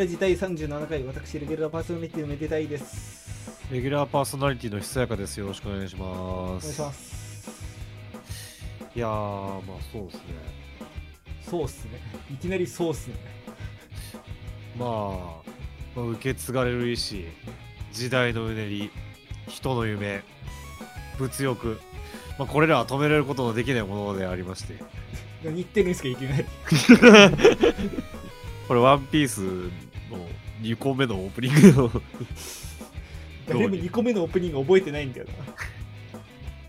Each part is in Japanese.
ラジ第37回、私、レギュラーパーソナリティのめでたいです。レギュラーパーソナリティのひさやかです。よろしくお願いしまお願いす。します。いやー、まあそうですね。そうっすね。いきなりそうっすね。まあ、まあ、受け継がれる意志、時代のうねり、人の夢、物欲、まあ、これらは止められることのできないものでありまして、何言ってるんですか、いきなり。これ、ワンピースの2個目のオープニングの誰も2個目のオープニング覚えてないんだよな。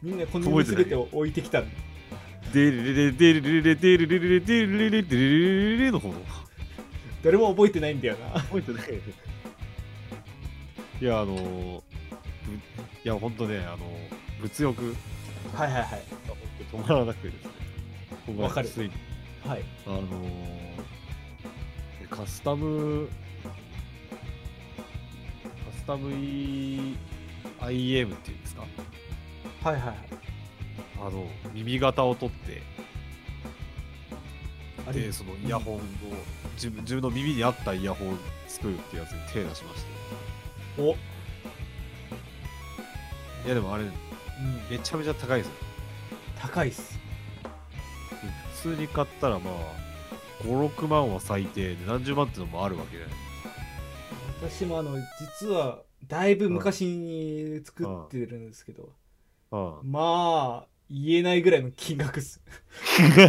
みんなこの全てを置いてきた。デレレレデレレレデレレレデレレレデレレレの方の。誰も覚えてないんだよな。覚えてない。いや、あのいや、ほんとね、あのー、物欲がはいはいはい。止まらなくてですね。わかるはい。あのー、カスタム、カスタム E- IM っていうんですか？はいはいはい。あの、耳型を取って、あれ？で、そのイヤホンを、自分自分の耳に合ったイヤホンを作るっていうやつに手出しまして。お、いや、でもあれ、うん、めちゃめちゃ高いですよ。高いっす。普通に買ったらまあ56万は最低で何十万ってのもあるわけじゃない私もあの、実は、だいぶ昔に作ってるんですけど、あまあ、言えないぐらいの金額っす。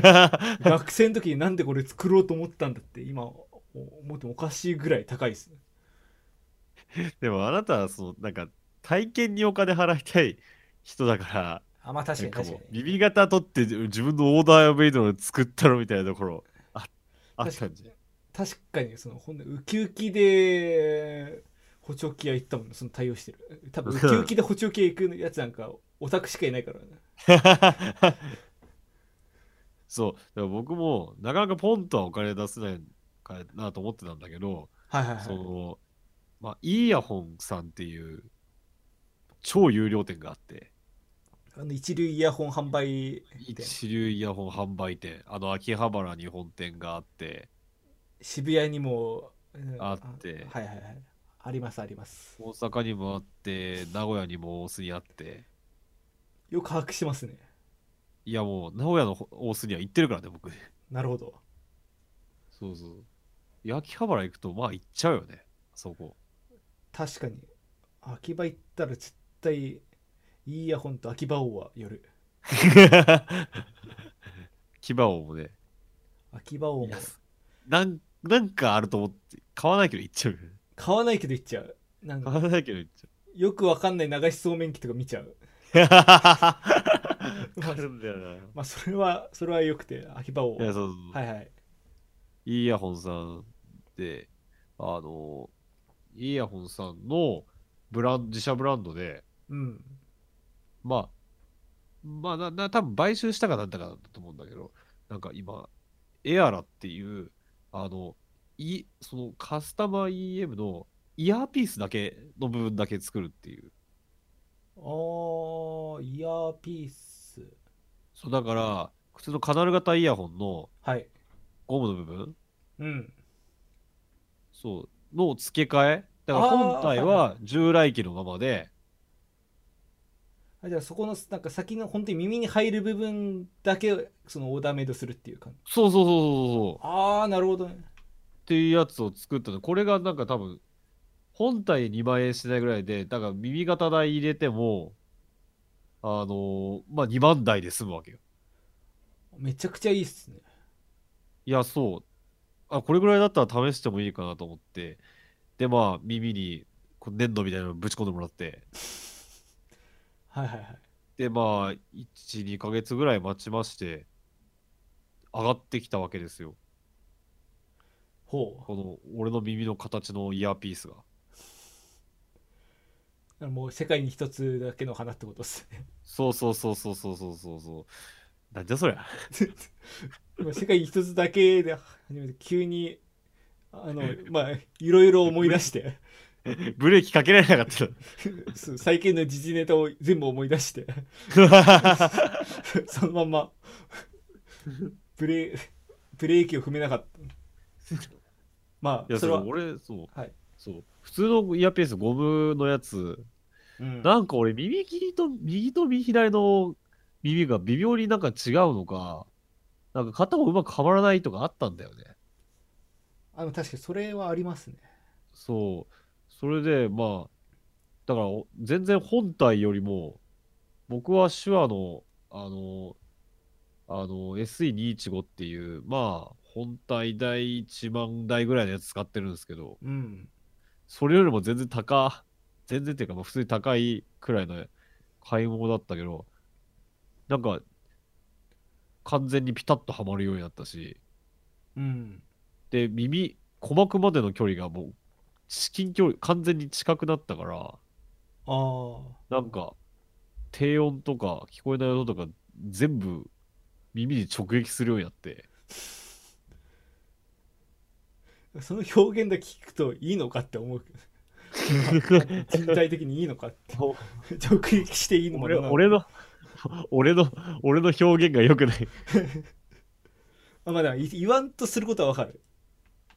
あ 学生の時になんでこれ作ろうと思ったんだって今思ってもおかしいぐらい高いです。ねでもあなたはそのなんか体験にお金払いたい人だからあまあ確かに確かに。耳型取って自分のオーダーメイドの作ったのみたいなところああったんじゃ確かにそのほんでウキウキで補聴器屋行ったもんその対応してる。多分ウキウキで補聴器屋行くやつなんかオタクしかいないからね。そう。だから僕もなかなかポンとはお金出せないかなと思ってたんだけどはいはいはい。そのまあイヤホンさんっていう超有料店があって。あの一流イヤホン販売店。一流イヤホン販売店。あの秋葉原に本店があって渋谷にもうんあって。はいはいはい。ありますあります。大阪にもあって名古屋にも大須にあって。よく把握してますね。いやもう名古屋の大須には行ってるからね僕。なるほど。そうそう。秋葉原行くとまあ行っちゃうよねそこ。確かに。秋葉行ったら絶対いいイヤホンと秋葉王は寄る。牙をもね。秋葉王も。なんなんかあると思って買わないけど行っちゃう買わないけど行っちゃう。なんか買わないけど行っちよくわかんない流しそうめん機とか見ちゃう。ゃ うあるんだよな。まあそれはそれはよくて秋葉王いやそうそうそう。はいはい。イヤホンさんで、あの、イヤホンさんのブラン自社ブランドで、うん。まあ、まあ、な、な、多分買収したかなんだかだと思うんだけど、なんか今、エアラっていう、あの、い、そのカスタマー EM のイヤーピースだけの部分だけ作るっていう。あーイヤーピース。そう、だから、普通のカナル型イヤホンのはい。ゴムの部分うん。そう、の付け替え。だからあー本体は従来機のままで、あじゃあそこのなんか先の本当に耳に入る部分だけそのオーダーメイドするっていう感じそうそうそうそうそう。ああなるほどねっていうやつを作ったの。これがなんか多分、本体2万円しないぐらいで、だから耳型代入れても、あのーまあ、2万台で済むわけよ。めちゃくちゃいいっすねいや、そう。あ、これぐらいだったら試してもいいかなと思って、で、まあ、耳にこう粘土みたいなのぶち込んでもらって、はいはいはいで、まあ、1、2ヶ月ぐらい待ちまして、上がってきたわけですよ。ほこの、俺の耳の形のイヤーピースが。うもう世界に一つだけの花ってことっすねそうそうそうそうそうそうそうそう。なんじゃそりゃ。今世界に一つだけで初めて急にあのまあいろいろ思い出して ブレーキかけられなかったの。そう最近の時事ネタを全部思い出して そのままブレブレーキを踏めなかったまいや、あそれは俺、そう、はいそう。普通のイヤーピース、ゴムのやつ、うんなんか俺、右利きと、右と右左の耳が微妙になんか違うのか、なんか片方うまくはまらないとかあったんだよね。あの確かにそれはありますねそう。それで、まあ、だから、お全然本体よりも、僕は手話の、あの、あの、SE215 っていう、まあ、本体代1万台ぐらいのやつ使ってるんですけど、うん。それよりも全然高、全然っていうか、まあ普通に高いくらいの買い物だったけど、なんか、完全にピタッとはまるようになったし、うん。で、耳、鼓膜までの距離がもう、至近距離、完全に近くなったから、ああなんか、低音とか聞こえない音とか全部耳に直撃するようになって、その表現だけ聞くといいのかって思う。けど人体的にいいのかって。直撃していいのか俺な俺の、俺の、俺の表現が良くない。あまあでもい言わんとすることはわかる。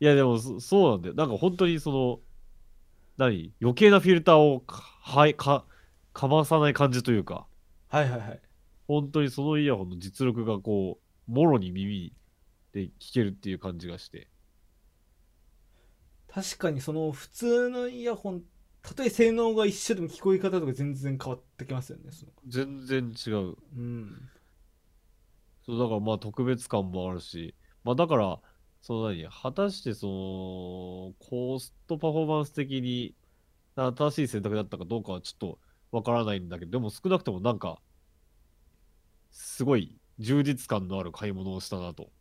いや、でもそ、そうなんだよ。なんか本当にその、何？余計なフィルターをか、はい、か、かまさない感じというか、はいはいはい。本当にそのイヤホンの実力がこう、もろに耳で聞けるっていう感じがして。確かにその普通のイヤホンたとえ性能が一緒でも聞こえ方とか全然変わってきますよね全然違う。うん。そう、だからまあ特別感もあるし、まあだから、その何？果たしてその、コストパフォーマンス的に正しい選択だったかどうかはちょっとわからないんだけど、でも少なくともなんか、すごい充実感のある買い物をしたなと。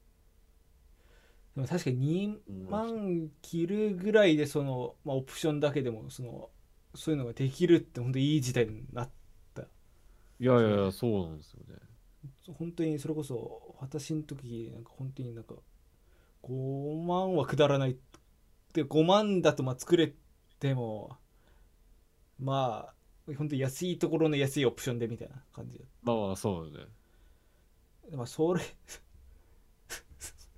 でも確かに2万切るぐらいでその、まあ、オプションだけでもそのそういうのができるって本当いい時代になっいやいやいや、そうなんですよね。本当にそれこそ私の時なんか本当になんか5万はくだらないで5万だとまあ作れてもまあ本当に安いところの安いオプションでみたいな感じまあまあ、そうよね。でまあそれ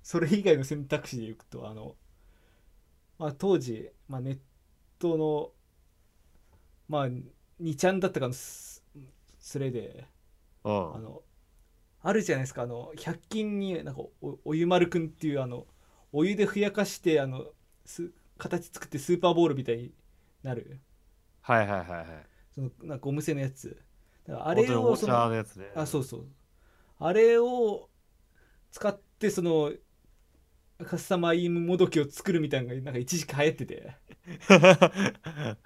それ以外の選択肢でいくとあの、まあ、当時、まあ、ネットのまあ2ちゃんだったかのススレであのあるじゃないですかあの100均になんかおお湯丸くんっていうあのお湯でふやかしてあのす形作ってスーパーボールみたいになる。はいはいはいはい。そのなんかゴム製のやつだからああれをそののやつね。あそうそう。あれを使ってそのカスタマイムもどきを作るみたいなのがなんか一時期流行ってて。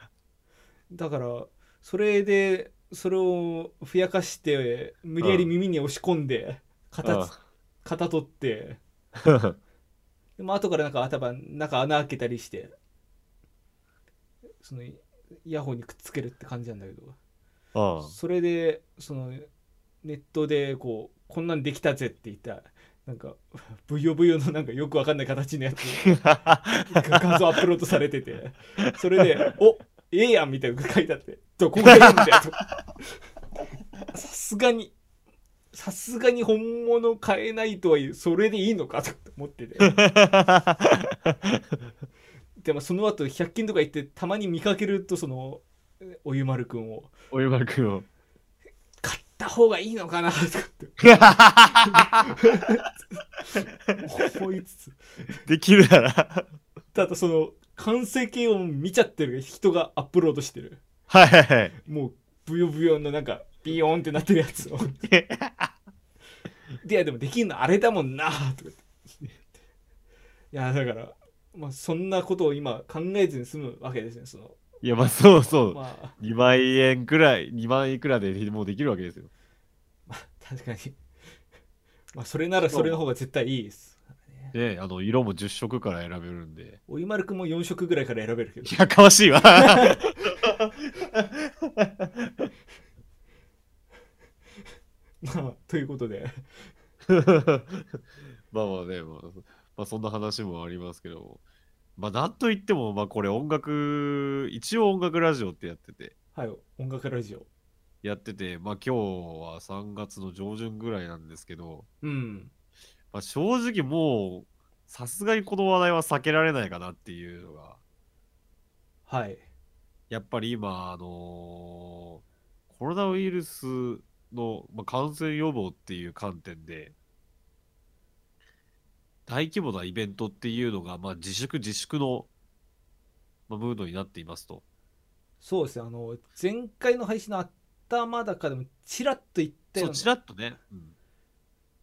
だからそれでそれをふやかして無理やり耳に押し込んで型つ型取って。あ でも後からなんか頭中穴開けたりしてそのイヤホンにくっつけるって感じなんだけど。ああ。それでそのネットでこうこんなんできたぜって言ったなんか ブヨブヨのなんかよくわかんない形のやつが画像アップロードされててそれで「おええやん」みたいなのが書いてあって「どこがええんだよ」と。さすがにさすがに本物買えないとはいえそれでいいのかと思ってて でもその後100均とか行ってたまに見かけるとそのおゆまるくんをお湯丸くんを。買った方がいいのかなとかって思いつつできるなら。ただその完成形を見ちゃってる人がアップロードしてるはいはいはい。もうブヨブヨのなんかビヨーンってなってるやつをで いやでもできんのあれだもんなとか言っていやだからまあそんなことを今考えずに済むわけですねそのいや、まあそうそう。まあ2万円くらい、2万いくらでもうできるわけですよ。確かにまあそれならそれの方が絶対いいですねあの、色も10色から選べるんで。おゆまるくんも4色ぐらいから選べるけどいやかましいわ。ま あということで。まあまあね、まあ、まあそんな話もありますけど、まあなんといっても、まあこれ音楽、一応音楽ラジオってやってて、はい音楽ラジオ。やってて、まあ今日は3月の上旬ぐらいなんですけど、うん。まあ正直もうさすがにこの話題は避けられないかなっていうのが、はい。やっぱり今、あのーコロナウイルスの、まあ、感染予防っていう観点で、大規模なイベントっていうのが、まあ、自粛自粛の、まあ、ムードになっていますと。そうですねあの前回の配信の頭だかでもちらっと言ったよそうちらっとね。うん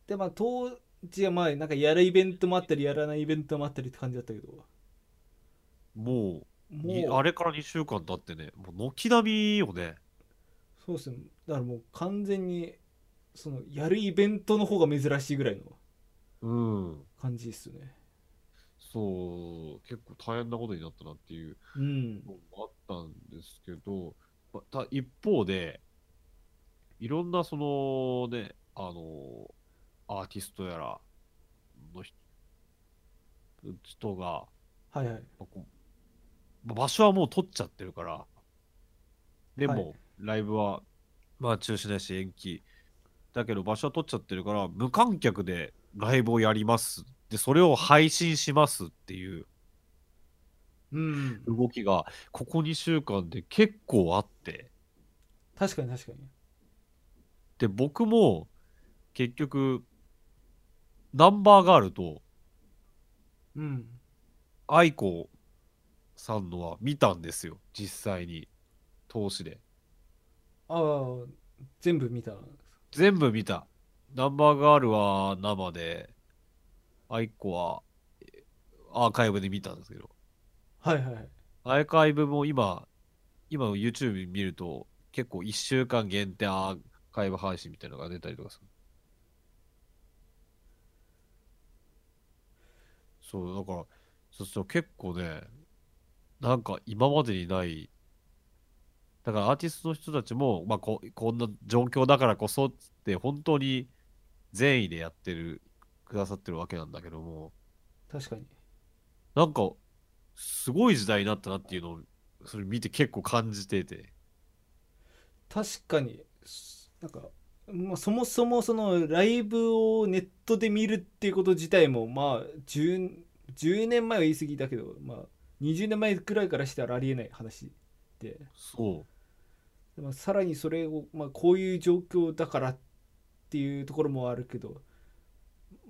でまあ当時はまあなんかやるイベントもあったりやらないイベントもあったりって感じだったけどもう、にもうあれから2週間経ってね、もう軒並みよね。そうですねだからもう完全にそのやるイベントの方が珍しいぐらいのうん。感じですよね。そう、結構大変なことになったなっていううん。のもあったんですけど、また一方で、いろんなそのね、あの、アーティストやらの人人が、はいはい。まあこうまあ場所はもう取っちゃってるから、でも、はいライブは、まあ中止だし延期。だけど場所は取っちゃってるから、無観客でライブをやります。で、それを配信しますっていううん動きが、ここ2週間で結構あって、確かに確かにで、僕も結局、ナンバーガールとうん愛子さんのは見たんですよ、実際に。投資で。ああ全部見た全部見た。ナンバーガールは生で、愛子はえアーカイブで見たんですけど、はいはいはいアーカイブも今、今の YouTube 見ると、結構1週間限定アーカイブ配信みたいなのが出たりとかする。そう、だから、そうすると結構ね、なんか今までにない、だからアーティストの人たちも、まあこ、こんな状況だからこそって、本当に善意でやってる、くださってるわけなんだけども、確かに。なんか、すごい時代になったなっていうのを、それ見て結構感じてて。確かに。すなんか、まあ、そもそもそのライブをネットで見るっていうこと自体もまあ 10, 10年前は言い過ぎだけど、まあ、20年前くらいからしたらありえない話でそでもさらにそれを、まあ、こういう状況だからっていうところもあるけど、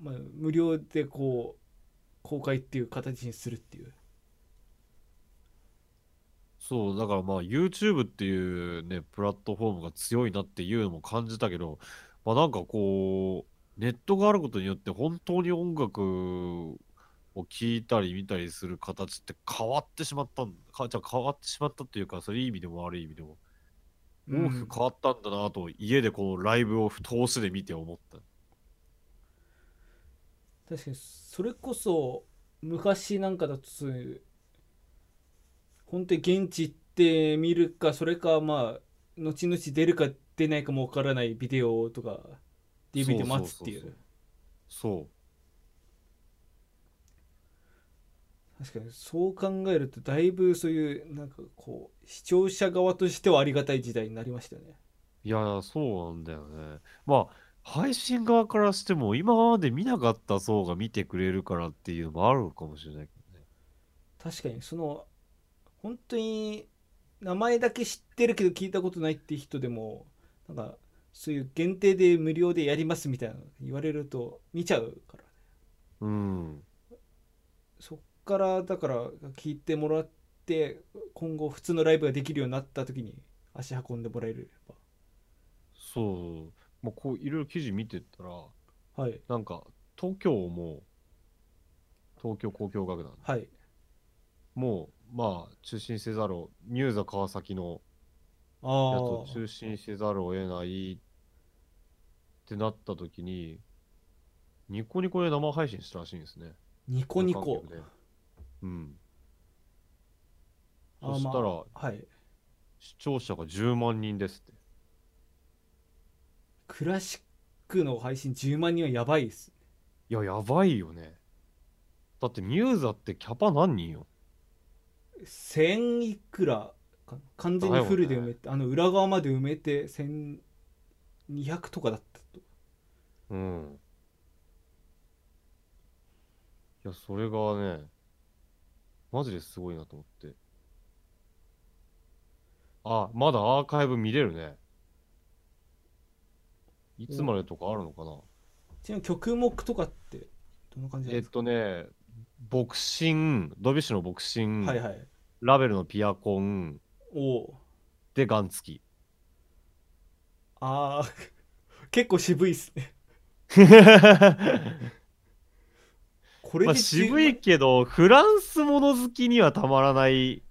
まあ、無料でこう公開っていう形にするっていうう。そう、だからまあ YouTube っていうね、プラットフォームが強いなっていうのも感じたけど、まあなんかこう、ネットがあることによって本当に音楽を聴いたり見たりする形って変わってしまったんか、じゃあ変わってしまったっていうか、それいい意味でも悪い意味でも、大きく変わったんだなと、家でこのライブを通しで見て思った。確かにそれこそ昔なんかだと本当に現地行って見るかそれかまあ後々出るか出ないかもわからないビデオとか DVD 待つっていうそう。確かにそう考えるとだいぶそういうなんかこう視聴者側としてはありがたい時代になりましたよねいや、そうなんだよね。まあ、配信側からしても、今まで見なかった層が見てくれるからっていうのもあるかもしれないけどね。確かにその本当に名前だけ知ってるけど聞いたことないって人でもなんかそういう限定で無料でやりますみたいなの言われると見ちゃうからうん。そっからだから聞いてもらって今後普通のライブができるようになった時に足運んでもらえればそう。まあ、こう、いろいろ記事見てったら、はい。なんか、東京も、東京交響楽団。はい。もう、まあ、中心せざるを、ミューザ川崎のあやつをあ中心せざるを得ないってなった時に、ニコニコで生配信したらしいんですね。ニコニコ。無観客でうん。そしたら、まあはい視聴者が10万人ですって。クラシックの配信10万人はやばいですいや、やばいよね。だってミューザってキャパ何人よ？1000いくらかな？完全にフルで埋めて、あの裏側まで埋めて1200とかだったとうん。や、それがね、マジですごいなと思って。あ、まだアーカイブ見れるね。いつまでとかあるのかなちなみに曲目とかってどんな感じなんえっですか、とね、ボクシン、ドビュッシュのボクシン、はいはいラベルのピアコン、おおで、ガン付き。あー 結構渋いっすね これまあ、で渋いけど、フランスもの好きにはたまらない。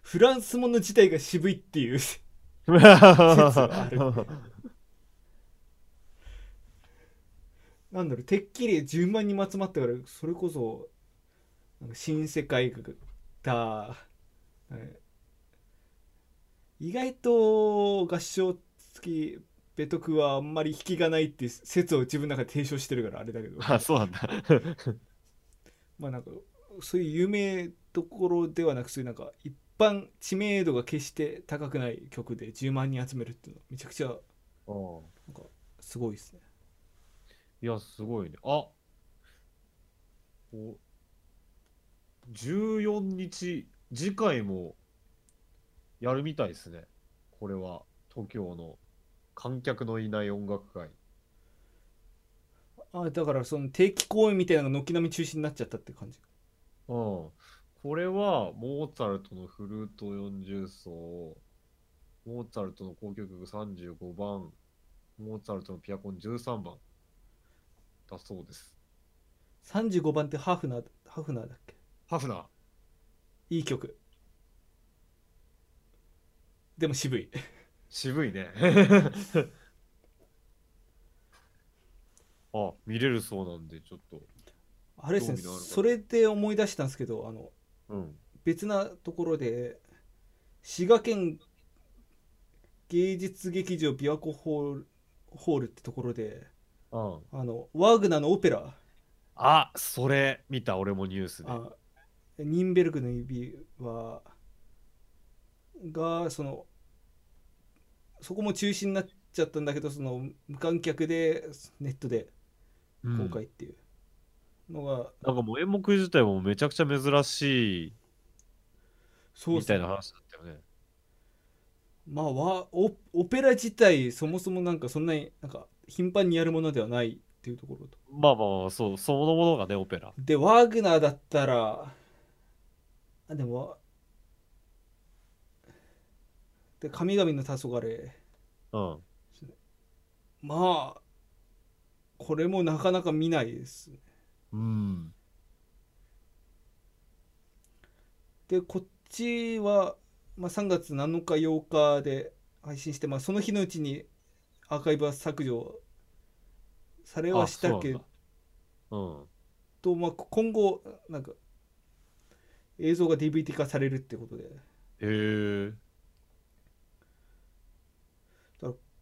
フランスもの自体が渋いっていうなんだろうてっきり10万人も集まったからそれこそなんか新世界だ、はい意外と合唱付きベトクはあんまり引きがないって説を自分の中で提唱してるからあれだけどあ、そうなんだ。まあなんかそういう有名どころではなくそういうなんか一般知名度が決して高くない曲で10万人集めるっていうのはめちゃくちゃうんなんかすごいですねいや、すごいね。あお14日、次回もやるみたいですね。これは、東京の観客のいない音楽会。あだからその定期公演みたいなのが軒並み中止になっちゃったって感じうん。これは、モーツァルトのフルート40奏、モーツァルトの交響曲35番、モーツァルトのピアコン13番だそうです。35番ってハーフナーハーフナーだっけ？ハフナー。いい曲でも渋い渋いね。あ、見れるそうなんで、ちょっと。あれですねそれで思い出したんですけどあのうん。別なところで滋賀県芸術劇場琵琶湖ホールホールってところでうん。あのワーグナーのオペラあ、それ見た、俺もニュースで。あニンベルグの指輪がそのそこも中止になっちゃったんだけどその無観客でネットでうん公開っていうのが、なんかもう演目自体もめちゃくちゃ珍しいそうみたいな話だったよね。まあわオオペラ自体そもそもなんかそんなになんか頻繁にやるものではないっていうところとまあまあまあ、そう、そのものがね、オペラ。でワーグナーだったらあでもわで神々の黄昏うん。まあこれもなかなか見ないですうん。でこっちは、まあ、3月7日8日で配信して、まあ、その日のうちにアーカイブは削除されはしたけあそうど、まあ、今後なんか映像が DVD 化されるってことで。へえ。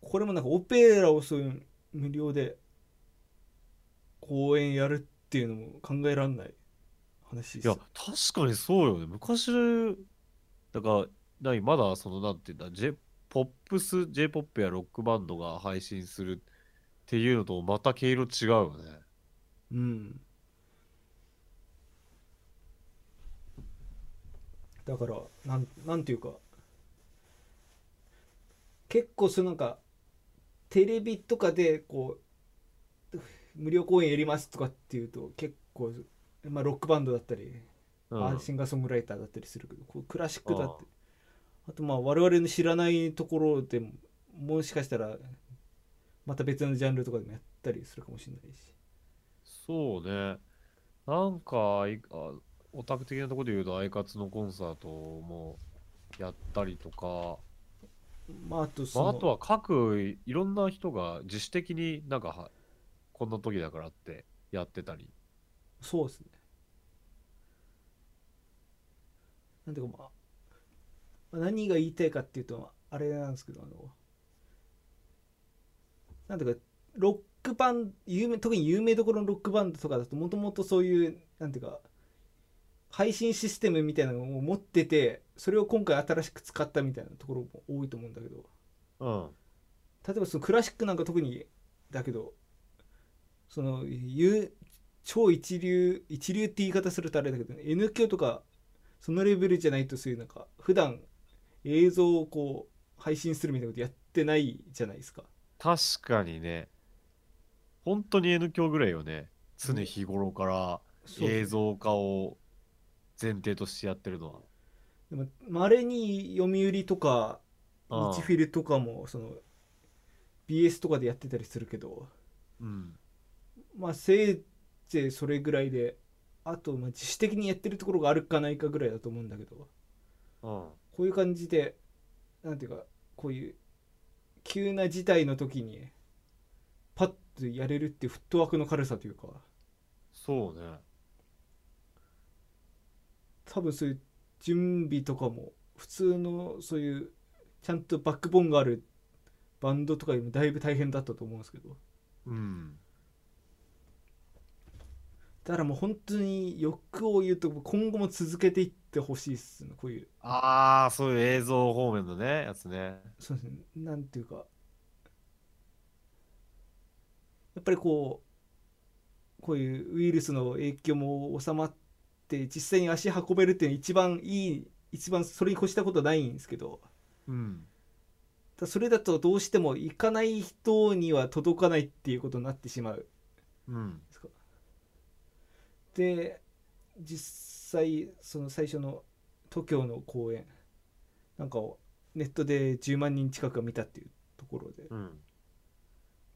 これもなんかオペラをそういう無料で公演やるっていうのも考えられない話ですいや、確かにそうよね。昔、だから、何、まだその、なんていうんだ、J、ポップス、J-POP やロックバンドが配信するっていうのとまた毛色違うよね。うんだからなんなんていうか結構そのなんかテレビとかでこう無料公演やりますとかっていうと結構、まあ、ロックバンドだったり、うん。あシンガーソングライターだったりするけどこうクラシックだってあとまあ我々の知らないところでももしかしたらまた別のジャンルとかでもやったりするかもしれないしそうね。なんか、オタク的なところで言うと、アイカツのコンサートもやったりとか、まああとそのまあ、あとは各いいろんな人が自主的になんかはこんな時だからってやってたり。そうですね。なんていうかまあ、まあ何が言いたいかっていうと、あれなんですけど、あの、なんていうか、ロックバンド、有名、特に有名どころのロックバンドとかだと、もともとそういう、なんていうか、配信システムみたいなのを持ってて、それを今回新しく使ったみたいなところも多いと思うんだけど、うん。例えばそのクラシックなんか特にだけどそのゆ超一流一流って言い方するとあれだけど、ね、N 響とかそのレベルじゃないとそういうなんか普段映像をこう配信するみたいなことやってないじゃないですか確かにね。本当に N 響ぐらいよね。常日頃から映像化を前提としてやってるのは。でもまれに読売とか日フィルとかもその BS とかでやってたりするけどうん。まあせいぜいそれぐらいであとまあ自主的にやってるところがあるかないかぐらいだと思うんだけどうん。こういう感じでなんていうかこういう急な事態の時にパッとやれるっていうフットワークの軽さというかそうね。多分そういう準備とかも普通のそういうちゃんとバックボーンがあるバンドとかよりもだいぶ大変だったと思うんですけどうん。だからもう本当に欲を言うと今後も続けていってほしいっすねこういうああ、そういう映像方面のね、やつね。そうですねなんていうかやっぱりこうこういうウイルスの影響も収まって実際に足運べるっていうのは一番いい一番それに越したことはないんですけどうん。ただそれだとどうしても行かない人には届かないっていうことになってしまううん。で実際その最初の東京の公演なんかをネットで10万人近くが見たっていうところで、うん。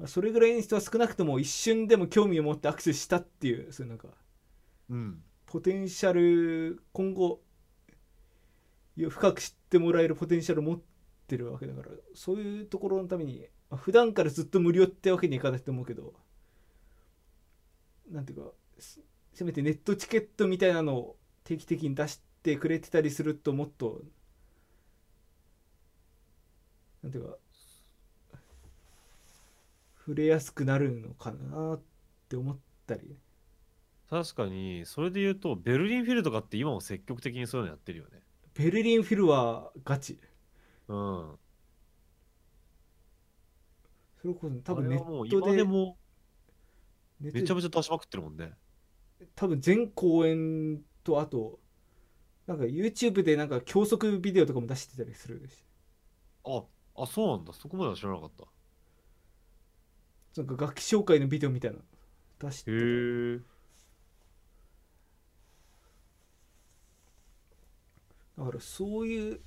まあそれぐらいの人は少なくとも一瞬でも興味を持ってアクセスしたっていうそういうなんかうん。ポテンシャル今後深く知ってもらえるポテンシャルを持ってるわけだからそういうところのために、まあ、普段からずっと無料ってわけにいかないと思うけどなんていうかせせめてネットチケットみたいなのを定期的に出してくれてたりするともっとなんていうか触れやすくなるのかなって思ったり確かに、それで言うと、ベルリンフィルとかって今も積極的にそういうのやってるよね。ベルリンフィルはガチうん。それこそ多分ネットでもめちゃめちゃ出しまくってるもんね。多分全公演とあとなんか YouTube でなんか教則ビデオとかも出してたりするしあ、あ、そうなんだ。そこまでは知らなかった。なんか楽器紹介のビデオみたいなの出してたへえ。だからそういう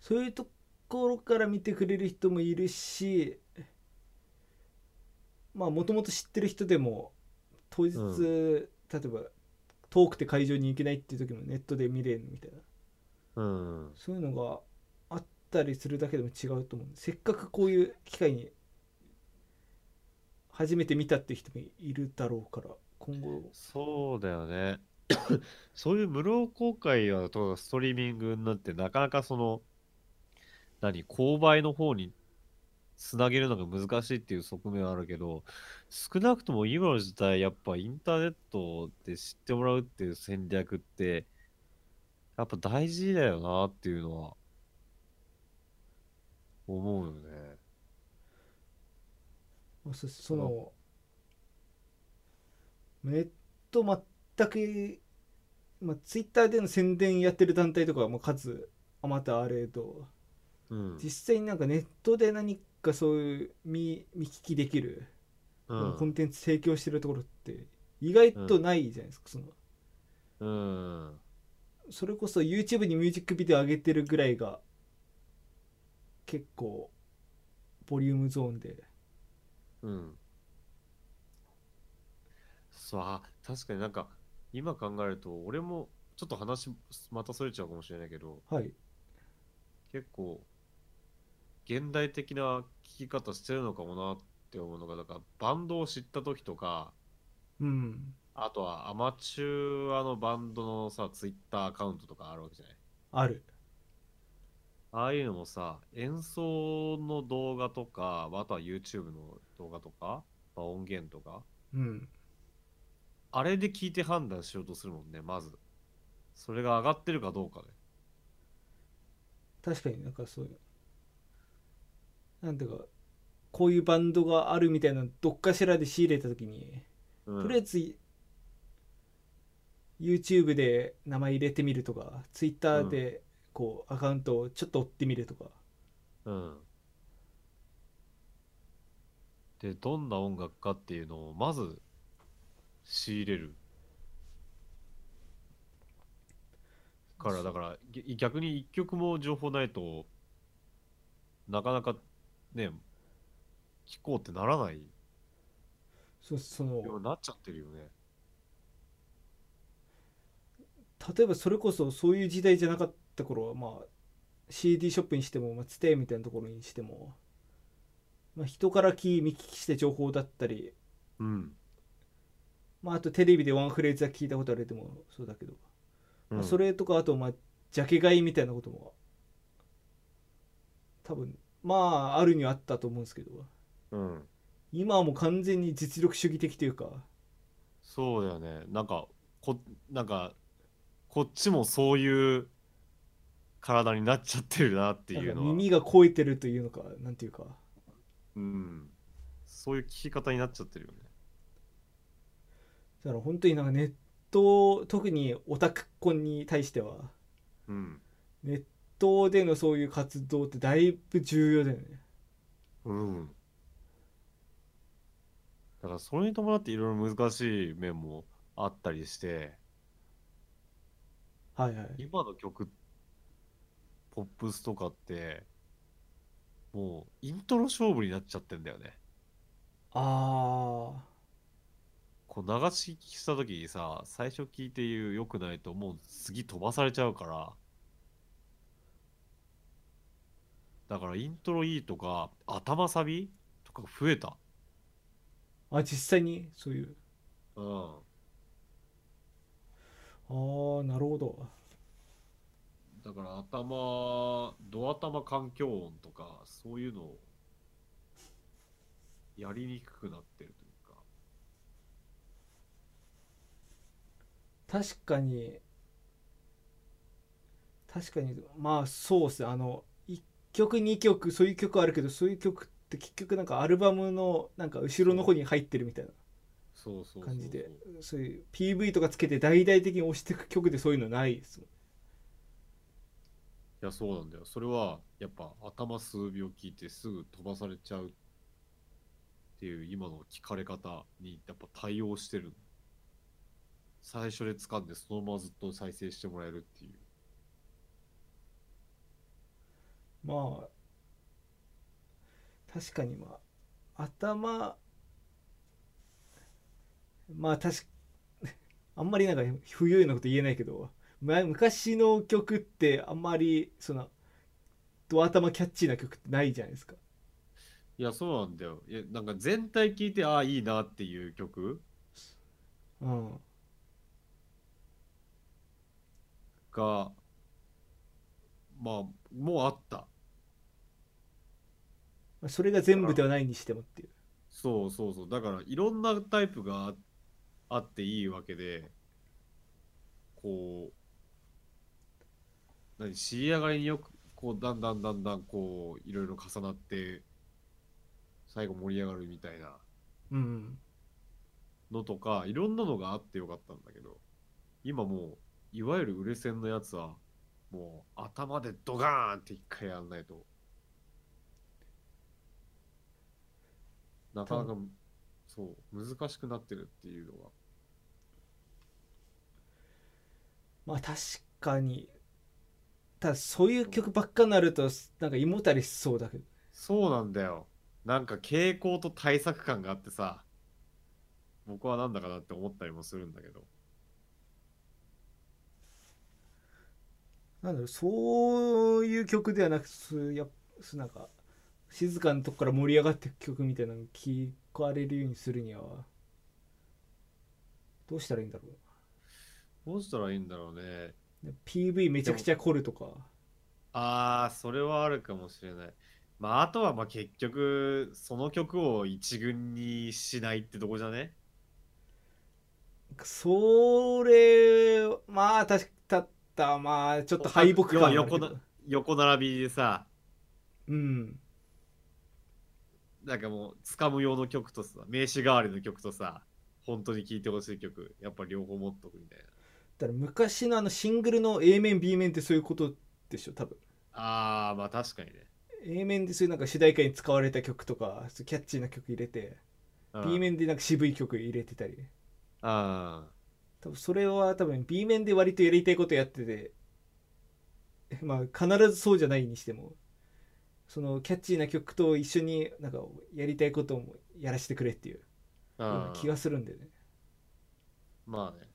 そういうところから見てくれる人もいるしまあもともと知ってる人でも当日、う例えば遠くて会場に行けないっていう時もネットで見れるみたいなうん。そういうのがあったりするだけでも違うと思うせっかくこういう機会に初めて見たっていう人もいるだろうから今後そうだよね。そういう無料公開やとストリーミングになってなかなかその、何、購買の方につなげるのが難しいっていう側面はあるけど、少なくとも今の時代、やっぱインターネットで知ってもらうっていう戦略って、やっぱ大事だよなっていうのは、思うよね。まあそそのネット全く、まあ、ツイッターでの宣伝やってる団体とかはもう数あまたあれどうん。実際になんかネットで何かそういう見見聞きできる、うんコンテンツ提供してるところって意外とないじゃないですか、そのうん。それこそ YouTube にミュージックビデオ上げてるぐらいが結構ボリュームゾーンでうん。そう、あ、確かになんか、今考えると、俺も、ちょっと話、またそれちゃうかもしれないけど、はい結構、現代的な聞き方してるのかもなって思うのが、だから、バンドを知った時とか、うん。あとはアマチュアのバンドのさ、ツイッターアカウントとかあるわけじゃない？ある。ああいうのもさ、演奏の動画とか、あとは YouTube の動画とか、まあ、音源とか、うん。あれで聞いて判断しようとするもんね、まず。それが上がってるかどうかで。確かになんかそういうなんていうかこういうバンドがあるみたいなのどっかしらで仕入れた時にうんとりあえず YouTube で名前入れてみるとか Twitter でこうアカウントをちょっと追ってみるとかうん。で、どんな音楽かっていうのをまず仕入れる。から、だからぎ逆に一曲も情報ないとなかなかね、聴こうってならないそそのようになっちゃってるよね。例えばそれこそそういう時代じゃなかった頃はまあ CD ショップにしても、まあ、ツテみたいなところにしても、まあ、人から聞見聞きして情報だったり、うん。まあ、あとテレビでワンフレーズは聞いたことあるでもそうだけど、まあ、それとかあとまあジャケ買いみたいなことも多分まああるにはあったと思うんですけどうん。今はもう完全に実力主義的というかそうだよね。なんか、こ、なんか、こっちもそういう体になっちゃってるなっていうのは。耳が肥えてるというのかなんていうかうん。そういう聞き方になっちゃってるよね。だから本当になんかネット特にオタクコンに対してはうん。ネットでのそういう活動ってだいぶ重要だよね。うん。だからそれに伴っていろいろ難しい面もあったりして、はいはい。今の曲、ポップスとかって、もうイントロ勝負になっちゃってんだよね。あこう流し聞きした時にさ、最初聞いて言う良くないともう次飛ばされちゃうから、だからイントロいいとか、頭サビとか増えた。ーあ実際に？そういううん。ああなるほどだから頭、ド頭環境音とか、そういうのをやりにくくなってるというか。確かに確かにまあそうっすねあの1曲2曲そういう曲あるけどそういう曲って結局なんかアルバムのなんか後ろの方に入ってるみたいな。感じでそういう PV とかつけて大々的に押していく曲でそういうのないですもんいや、そうなんだよ。それは、やっぱ頭数秒聞いてすぐ飛ばされちゃうっていう今の聞かれ方にやっぱ対応してる。最初で掴んでそのままずっと再生してもらえるっていう。まあ確かにまあ頭まあ確か あんまりなんか不用意なこと言えないけど、ま、昔の曲ってあんまりそのド頭キャッチーな曲ってないじゃないですか。いや、そうなんだよ。いや、なんか全体聞いて、ああ、いいなっていう曲？うん。が、まあ、もうあった。まあそれが全部ではないにしてもっていうそうそうそう。だから、いろんなタイプがああっていいわけで、こう、何、仕上がりによく、こう、だんだんだんだん、こう、いろいろ重なって、最後盛り上がるみたいなうんのとか、いろんなのがあってよかったんだけど、今もう、いわゆる売れ線のやつは、もう、頭でドガーンって一回やんないと、なかなか、そう、難しくなってるっていうのが、まあ確かに。ただそういう曲ばっかになるとなんか胃もたれしそうだけど。そうなんだよ。なんか傾向と対策感があってさ、僕はなんだかなって思ったりもするんだけど。なんだろうそういう曲ではなくやなんか静かなとこから盛り上がっていく曲みたいなの聞かれるようにするにはどうしたらいいんだろどうしたらいいんだろうね。う PV めちゃくちゃ凝るとかああ、それはあるかもしれない。まあ、あとはまあ結局、その曲を一軍にしないってとこじゃね？それまあ確かだったまあちょっと敗北感横な横並びでさ、うん。なんかもう、掴む用の曲とさ、名刺代わりの曲とさ、本当に聴いてほしい曲やっぱ両方持っとくみたいな。だから昔のあのシングルの A 面 B 面ってそういうことでしょ多分。あーまあ確かにね。A 面でそういうなんか主題歌に使われた曲とかキャッチーな曲入れてうん。B 面でなんか渋い曲入れてたり。あ多分それは多分 B 面で割とやりたいことやってて まあ必ずそうじゃないにしてもそのキャッチーな曲と一緒になんかやりたいこともやらせてくれっていう気がするんでね。まあね。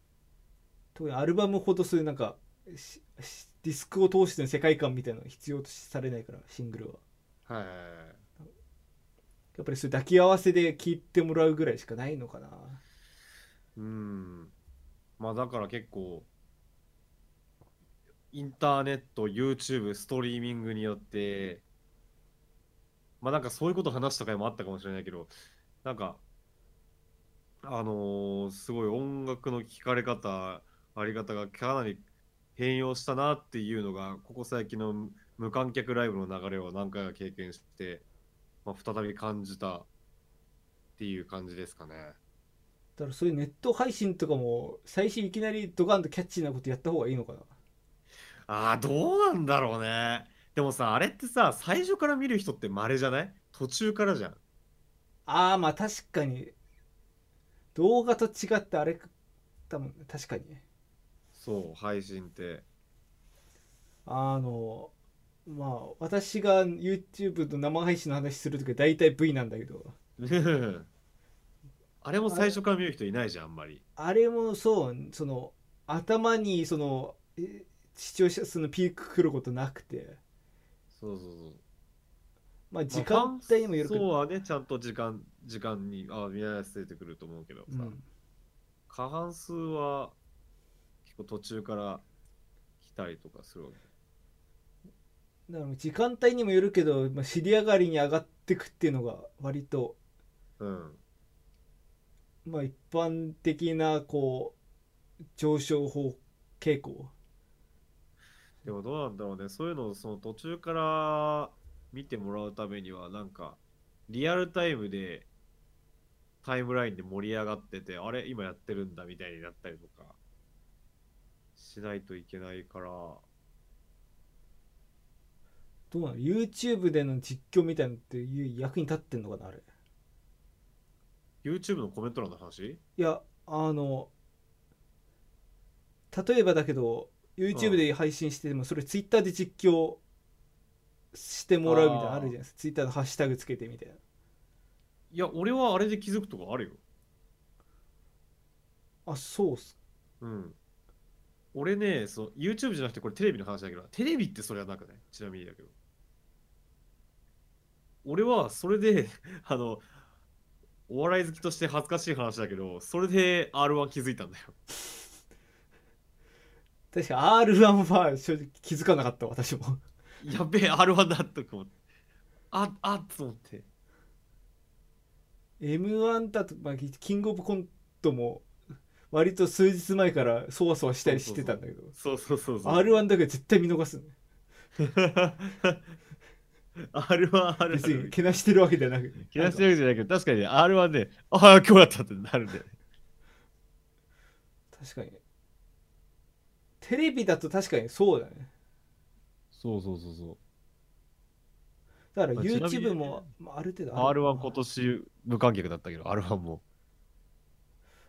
特にアルバムほどそういうなんかディスクを通しての世界観みたいなの必要とされないからシングルは。はいはいはい。やっぱりそういう抱き合わせで聴いてもらうぐらいしかないのかな。うんまあだから結構インターネット YouTube ストリーミングによってまあなんかそういうこと話した回もあったかもしれないけどなんかあのーすごい音楽の聴かれ方あり方がかなり変容したなっていうのがここ最近の無観客ライブの流れを何回か経験して、まあ、再び感じたっていう感じですかね。だからそういうネット配信とかも最初いきなりドカンとキャッチーなことやった方がいいのかな？ああ、どうなんだろうね。でもさ、あれってさ、最初から見る人って稀じゃない？途中からじゃん。ああまあ確かに動画と違ってあれ多分確かにねそう、配信って。あのまあ私が YouTube の生配信の話するときは大体 V なんだけど あれも最初から見る人いないじゃん、あんまり。あれもそうその頭にそのえ視聴者数のピーク来ることなくてそうそうそう。まあ時間帯にもよるけど、そうはね、ちゃんと時間、時間に、あ見合わせてくると思うけどさ、うん、過半数は結構途中から来たりとかするわけ。だから時間帯にもよるけど、まあ、尻上がりに上がってくっていうのが割とうん。まあ一般的なこう上昇法傾向。でもどうなんだろうね、そういうのをその途中から見てもらうためには、なんか、リアルタイムでタイムラインで盛り上がってて、あれ、今やってるんだみたいになったりとかしないといけないから、どうなの？YouTube での実況みたいなのっていう役に立ってんのかなあれ？YouTube のコメント欄の話？いやあの例えばだけど YouTube で配信しててもそれ Twitter で実況してもらうみたいなのあるじゃないですか Twitter のハッシュタグつけてみたいないや、俺はあれで気づくとかあるよ。あそうっすうん。俺ね、そう YouTube じゃなくてこれテレビの話だけど、テレビってそれはなくないちなみにだけど。俺はそれで、あの、お笑い好きとして恥ずかしい話だけど、それで R1 気づいたんだよ。確か R1 は正直気づかなかった私もやべえ、R1 だとか思って。あ、あっと思って。M1 だと、まあ、キングオブコントも割と数日前からそわそわしたりしてたんだけどそうそうそうそう。R1 だけは絶対見逃すね R1 ある別にけなしてるわけじゃなく気がしてるわけじゃないけど、確かに R1 で、ああ、今日だったってなるんだよね。確かにテレビだと確かにそうだねそうそうそうそう。だから YouTube もまあある程度 R1 今年無観客だったけど、R1 も。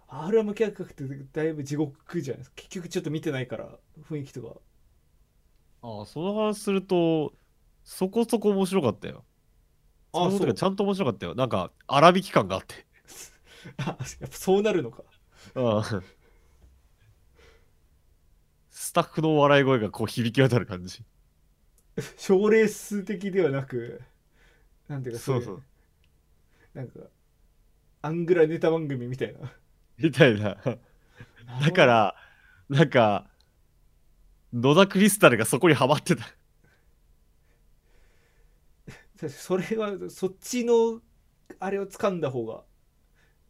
R1 無観客ってだいぶ地獄じゃないですか結局ちょっと見てないから雰囲気とかああ、その話すると、そこそこ面白かったよ。あそうちゃんと面白かったよ。なんか、粗引き感があって。あやっぱそうなるのかうんスタッフの笑い声がこう響き渡る感じ。賞レース的ではなくなんていうかそうそうなんかアングラネタ番組みたいなみたいな。だから、なんか、野田クリスタルがそこにはまってた。それはそっちのあれを掴んだ方が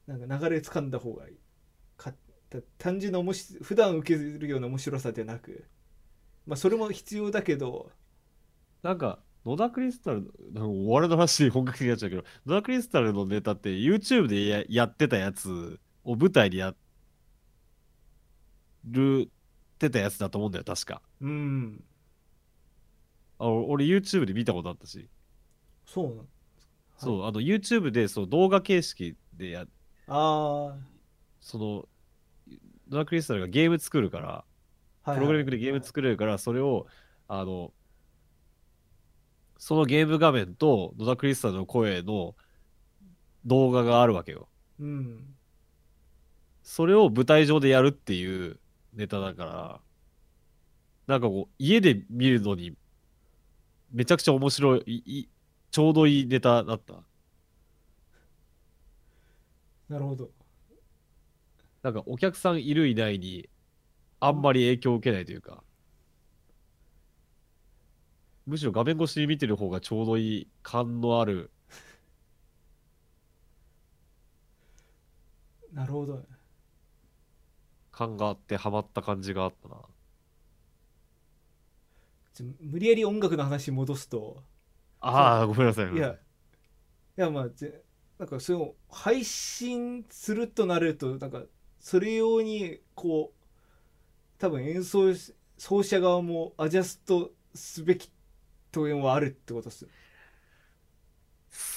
なんか流れを掴んだ方がいい。かた単純な面白普段受けるような面白さでなく。まあそれも必要だけど。なんか、野田クリスタル、なんかお笑いの話本格的になっちゃうけど、野田クリスタルのネタって YouTube でややってたやつを舞台でやるってたやつだと思うんだよ確か。うん。あ俺 YouTube で見たことあったし、そうなんそうあの YouTube でそう動画形式でやあそのドラクリスタルがゲーム作るからあ、はい。プログラミングでゲーム作れるから、それを、あの、そのゲーム画面と野田クリスタルの声の動画があるわけよ。うん。それを舞台上でやるっていうネタだから、なんかこう、家で見るのに、めちゃくちゃ面白い、いいちょうどいいネタだった。なるほどなんかお客さんいるいないに、あんまり影響を受けないというか、むしろ画面越しに見てる方がちょうどいい感のあるなるほどね感があってハマった感じがあったな。無理やり音楽の話に戻すとああ、ごめんなさい。いやいやまあぜなんかそれを配信するとなるとなんかそれ用にこう多分演奏し奏者側もアジャストすべきというのはあるってことです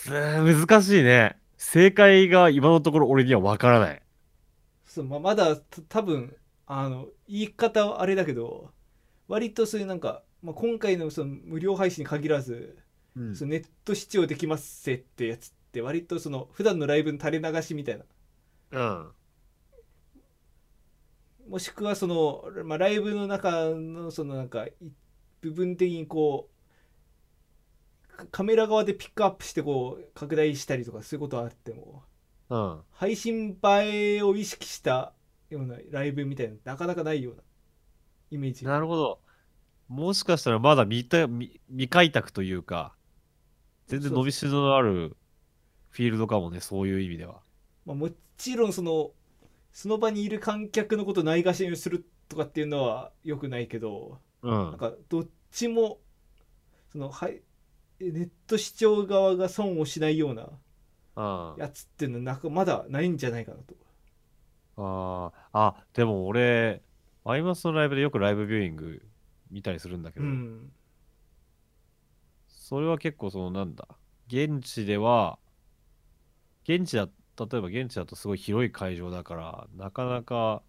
難しいね。正解が今のところ俺には分からない。そう、まあ、まだた多分あの言い方はあれだけど割とそういうなんか、まあ、今回のその無料配信に限らず、うんそのネット視聴できますせってやつって割とその普段のライブの垂れ流しみたいなうん。もしくはその、まあ、ライブの中のそのなんかい部分的にこうカカメラ側でピックアップしてこう拡大したりとかそういうことはあってもうん。配信映えを意識したようなライブみたいなのなかなかないようなイメージなるほど。もしかしたらまだ未た未未開拓というか、全然伸びしろのあるフィールドかもね、そういう意味では。まあ、もちろんそのその場にいる観客のことをないがしろにするとかっていうのは良くないけどうんなん。かどっちもそのはいネット視聴側が損をしないようなあやつっていうのはなんかまだないんじゃないかなとあー。あ、でも俺、アイマスのライブでよくライブビューイング見たりするんだけうど、んそれは結構そのなんだ、現地では、現地だ、例えば現地だとすごい広い会場だから、なかなか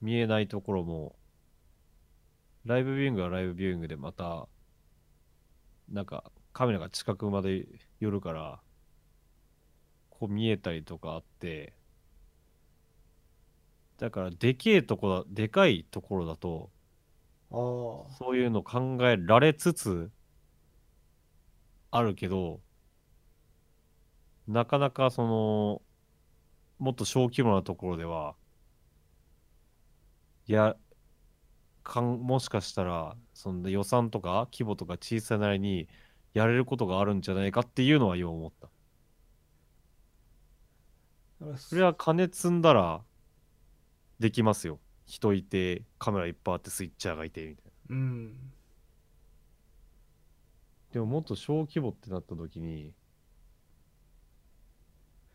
見えないところも、ライブビューイングはライブビューイングでまた、なんかカメラが近くまで寄るから、こう見えたりとかあって、だからでけえとこだ、でかいところだと、そういうの考えられつつあるけど、なかなかその、もっと小規模なところでは、いや、かんもしかしたら、その予算とか規模とか小さいなりにやれることがあるんじゃないかっていうのはよう思った。それは金積んだらできますよ。人いて、カメラいっぱいあってスイッチャーがいてみたいな。うんでももっと小規模ってなった時に、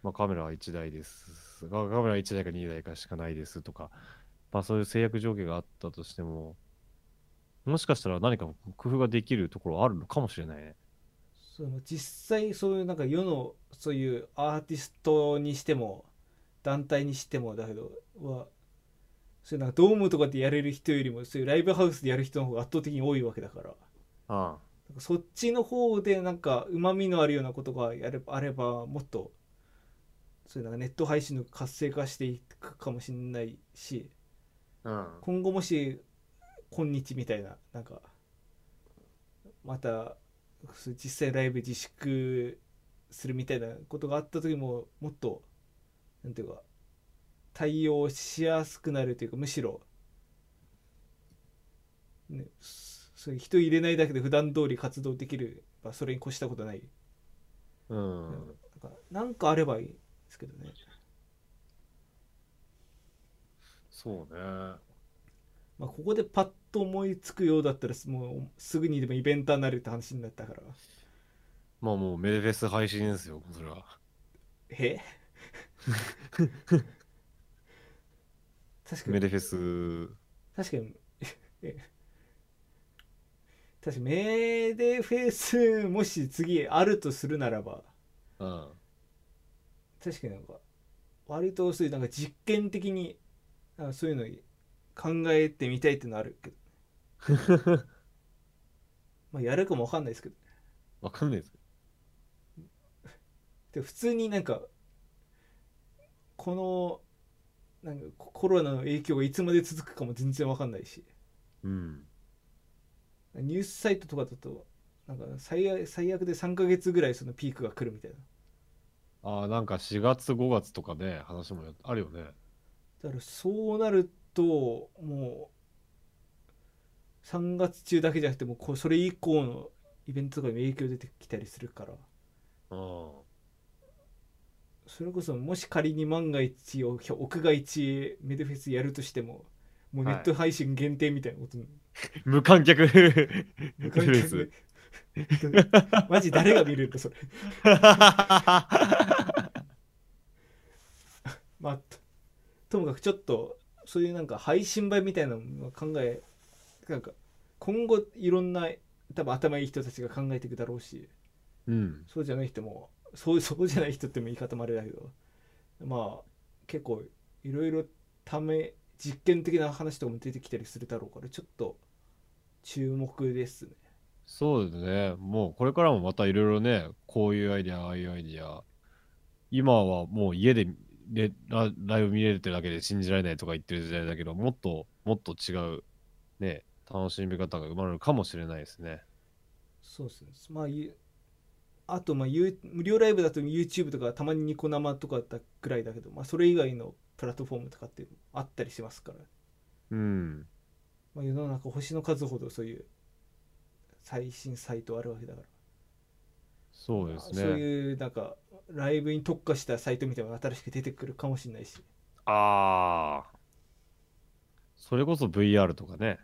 まあカメラは1台です。カカメラ1台か2台かしかないですとか、まあそういう制約条件があったとしても、もしかしたら何か工夫ができるところはあるのかもしれないね。その実際そういうなんか世のそういうアーティストにしても団体にしてもだけどはそういうなんかドームとかでやれる人よりもそういうライブハウスでやる人の方が圧倒的に多いわけだからあなんかそっちの方でなんかうまみのあるようなことがやればあればもっとそういうなんかネット配信の活性化していくかもしれないしあ。うん。今後もし今日みたいななんかまた実際ライブ自粛するみたいなことがあった時ももっとなんていうか対応しやすくなるというかむしろ、ね、そそういう人入れないだけで普段通り活動できる、まあ、それに越したことない、うん。なんかなんかあればいいですけどね。そうね。まあ、ここでパッと思いつくようだったらもうすぐにでもイベンターになるって話になったから。まあもうメデフェス配信ですよ、それは。え？確かに。メデフェス。確かに。え？確かにメデフェスもし次あるとするならばうん確かになんか割とそういうなんか実験的になんかそういうの考えてみたいっていうのあるけど。まあやるかもわかんないですけど。わかんないですで普通になんかこのなんかコロナの影響がいつまで続くかも全然わかんないし。うんニュースサイトとかだとなんか最悪最悪で3ヶ月ぐらいそのピークが来るみたいな。ああなんか4月5月とかね話もやあるよね。だからそうなるともう3月中だけじゃなくてもうこうそれ以降のイベントとかにも影響出てきたりするから。うんそれこそもし仮に万が一を屋外地メデフェスやるとしてももうネット配信限定みたいなことに、無観客マジ誰が見るんだそれ。まあとともかくちょっとそういうなんか配信版みたいなのを考えなんか今後いろんな多分頭いい人たちが考えていくだろうし。うん。そうじゃない人もそうそうじゃない人っても言い方もあれだけど。まあ結構いろいろため実験的な話とかも出てきたりするだろうからちょっと注目ですね。そうですね。もうこれからもまたいろいろねこういうアイデアああいうアイデア。今はもう家ででラライブ見れてるだけで信じられないとか言ってる時代だけどもっともっと違うね楽しみ方が生まれるかもしれないですね。そうですね。まあゆあとまあゆ無料ライブだと YouTube とかたまにニコ生とかだぐらいだけど、まあ、それ以外のプラットフォームとかってあったりしますから、うんまあ、世の中星の数ほどそういう最新サイトあるわけだから。そうですね。そういうなんかライブに特化したサイトみたいなのが新しく出てくるかもしれないし。ああそれこそ VR とかね。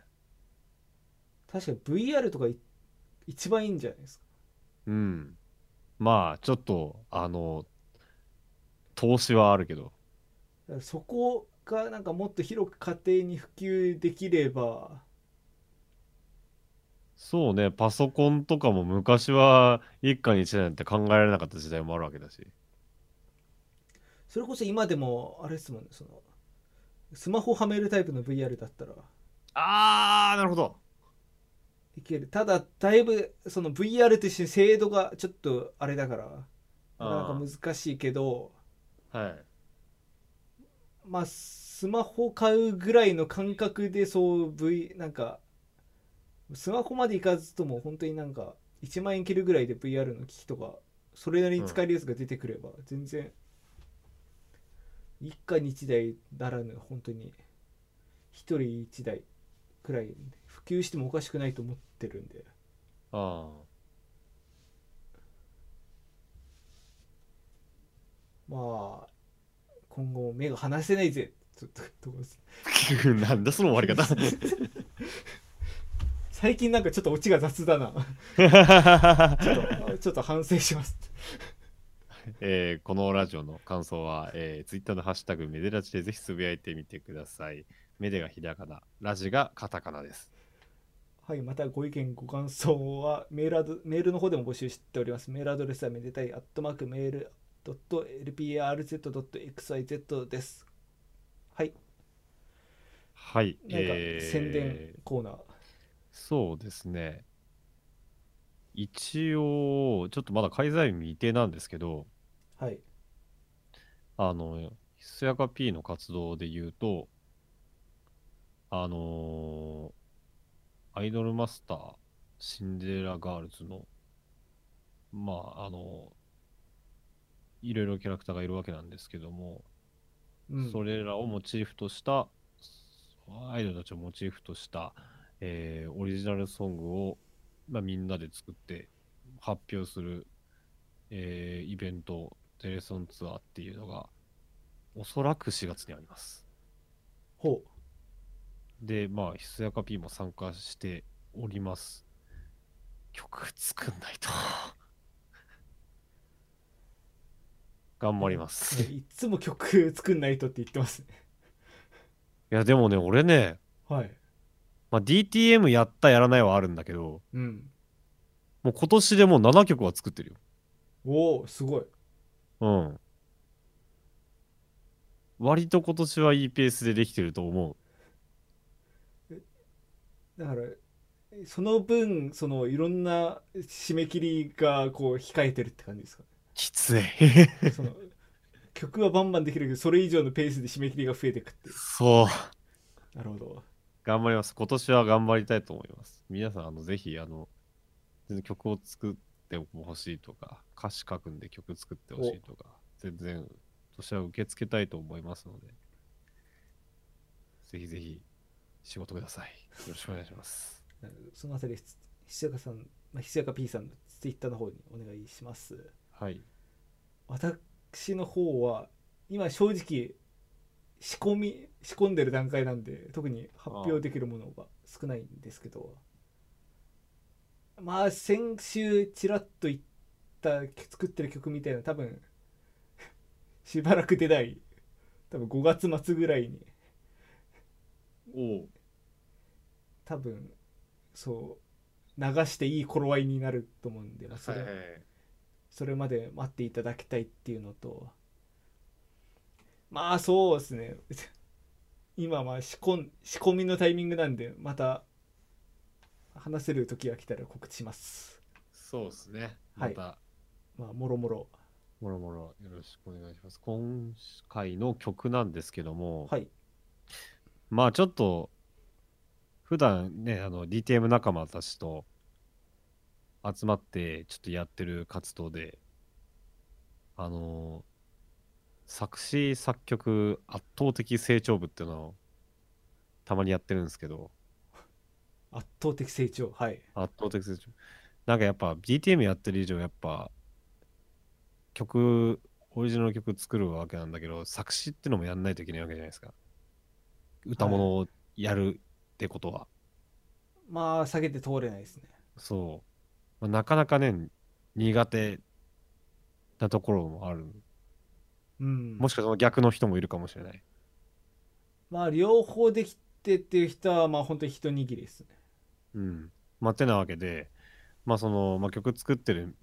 確かに VR とかい一番いいんじゃないですか。うん。まあちょっとあの投資はあるけど。そこがなんかもっと広く家庭に普及できれば。そうねパソコンとかも昔は一家に一台なんて考えられなかった時代もあるわけだし。それこそ今でもあれですもんねそのスマホはめるタイプの VR だったら。ああなるほど。いける。ただだいぶその VR として精度がちょっとあれだからなかなか難しいけど。はいまあスマホ買うぐらいの感覚でそう V なんかスマホまでいかずとも本当になんか1万円切るぐらいで VR の機器とかそれなりに使えるやつが出てくれば全然一家に一台ならぬ本当に一人一台くらい普及してもおかしくないと思ってるんで。あ。まあ今後も目が離せないぜちょっと なんだその終わり方 最近なんかちょっとオチが雑だなちょっとちょっと反省します えーこのラジオの感想は、えー、ツイッターのハッシュタグメデラジでぜひつぶやいてみてください。メデがひらがな、ラジがカタカナです。はい、またご意見、ご感想はメールアドメールの方でも募集しております。メールアドレスはめでたい、アットマークメール LPRZ.xyz です。はい、はい。なんかえー宣伝コーナー。そうですね。一応、ちょっとまだ開催日未定なんですけど、はい、あの、ひそやか P の活動で言うと、あのーアイドルマスター、シンデレラガールズの、まあ、あのいろいろキャラクターがいるわけなんですけども、うん、それらをモチーフとした、アイドルたちをモチーフとした、えーオリジナルソングを、まあ、みんなで作って発表する、えーイベント、テレソンツアーっていうのが、おそらく4月にあります。ほで、まあ、ひそやか P も参加しております。曲作んないと。頑張ります。う。いつも曲作んないとって言ってますね。やでもね俺ね、はい。まあ、DTM やったやらないはあるんだけどうん。もう今年でもう7曲は作ってるよ。おおすごい。うん。割と今年はいいペースでできてると思だからその分そのいろんな締め切りがこう控えてるって感じですか？うきつい。その曲はバンバンできるけどそれ以上のペースで締め切りが増えていくってそう。なるほど。頑張ります。今年は頑張りたいと思います。皆さんあのぜひあの全然曲を作ってほしいとか歌詞書くんで曲作ってほしいとか全然今年は受け付けたいと思いますのでぜひぜひ仕事ください。よろしくお願いします。そのあたりひしやかさん、まあ、ひしやか P さんのツイッターの方にお願いしますはい。私の方は今正直仕込み仕込んでる段階なんで特に発表できるものが少ないんですけど。まあ先週ちらっと言った作ってる曲みたいな多分 しばらく出ない。多分5月末ぐらいに。お多分そう流していい頃合いになると思うんで、まあそれそれまで待っていただきたいっていうのとまあそうですね。今まあ仕込ん仕込みのタイミングなんでまた話せる時が来たら告知します。そうですね。はい。また、まあもろもろ。もろもろ。よろしくお願いします。今回の曲なんですけども、はい。まあちょっと普段ねあの DTM 仲間たちと集まってちょっとやってる活動であの作詞作曲圧倒的成長部っていうのをたまにやってるんですけど。圧倒的成長？はい。圧倒的成長。なんかやっぱ DTM やってる以上やっぱ曲オリジナルの曲作るわけなんだけど作詞ってのもやんないといけないわけじゃないですか。歌物をやるってことは、まあ下げて通れないですね。そう、まあなかなかね苦手なところもある。うん。もしかしたら逆の人もいるかもしれない。まあ両方できてっていう人はまあ本当に一握りですね。うん。まあてなわけでまあその、まあ、曲作ってる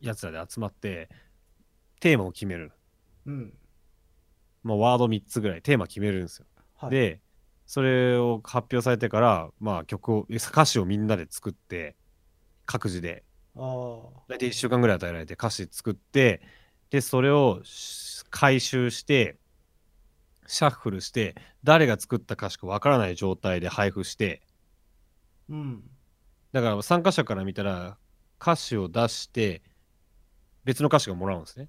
やつらで集まってテーマを決める。うん。まあ、ワード3つぐらいテーマ決めるんですよ。はい。でそれを発表されてから、まあ、曲を歌詞をみんなで作って各自で。大体1週間ぐらい与えられて歌詞作ってでそれをし回収してシャッフルして誰が作った歌詞かわからない状態で配布して。うん。だから参加者から見たら歌詞を出して別の歌詞がもらうんですね。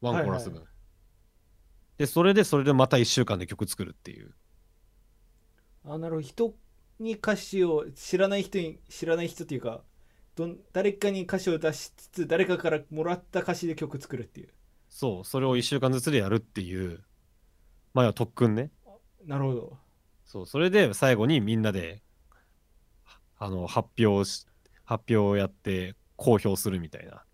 ワンコーラス分、はいはでそれでそれでまた1週間で曲作るっていう。あなるほど。人に歌詞を知らない人に知らない人っていうかどん誰かに歌詞を出しつつ誰かからもらった歌詞で曲作るっていう。そう、それを1週間ずつでやるっていう、まあ特訓ね。なるほど。そう、それで最後にみんなで、あの、発表し、発表をやって公表するみたいな。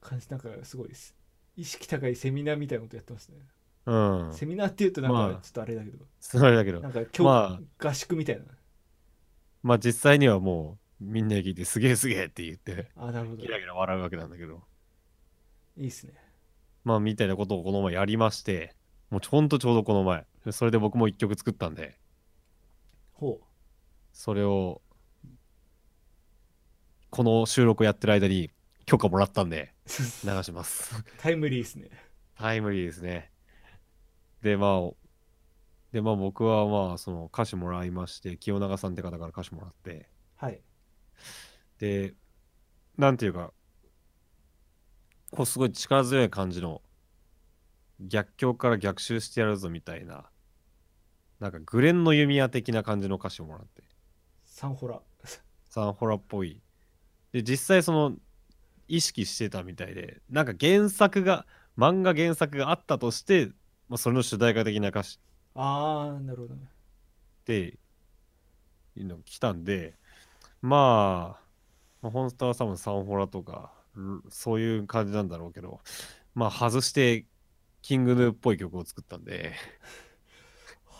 感じなんかすごいです。意識高いセミナーみたいなことやってますね、うん。セミナーっていうとなんまあかちょっとあれだけど、すごいだけど。な、んか今ま日合宿みたいな。まあ実際にはもう、みんなで聞いて、すげえすげえって言って、あなるほど。ギラギラ笑うわけなんだけど、いいっすね。まあみたいなことをこの前やりまして、もうほんとちょうどこの前、それで僕も1曲作ったんで、ほそれを、この収録やってる間に許可もらったんで、う 流します。タイムリーですね。タイムリーですね。で、まあ、で、まあ僕はまあ、その歌詞もらいまして、清永さんって方から歌詞もらって、はいで、なんていうか、こうすごい力強い感じの、逆境から逆襲してやるぞみたいな、なんかグレンの弓矢的な感じの歌詞をもらって、サンホラ。サンホラっぽい。で、実際その、意識してたみたいで、なんか原作が、漫画原作があったとして、まあ、それの主題歌的な歌詞。ああなるほどね。っていうのが来たんで、まあ、まあ、本当は多分サンホラとか、ルそういう感じなんだろうけど、まあ外してキングヌーっぽい曲を作ったんで、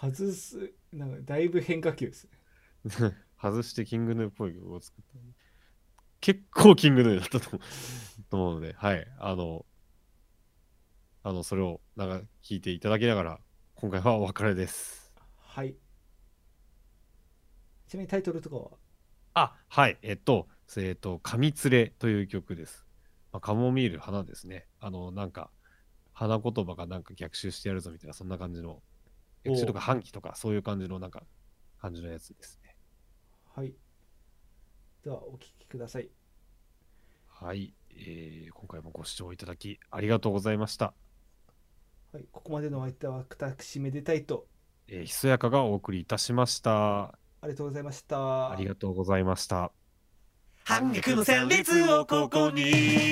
外すなんかだいぶ変化球ですね 外してキングヌーっぽい曲を作った。結構キングヌーだったと思うと思うので、はい。あの、あの、それをなんか聞いていただきながら、今回はお別れです。はいちなみにタイトルとかは？あ、はい。えっと、えっと、神連れという曲です。まあ、カモミール花ですね。あの、なんか、花言葉がなんか逆襲してやるぞみたいな、そんな感じの、逆襲とか反旗とか、そういう感じのなんか、感じのやつですね。はいではお聞きくださいはい。えー今回もご視聴いただきありがとうございました。はいここまでのお相手は私めでたいとえーひそやかがお送りいたしました。ありがとうございましたありがとうございました。反逆の旋律をここに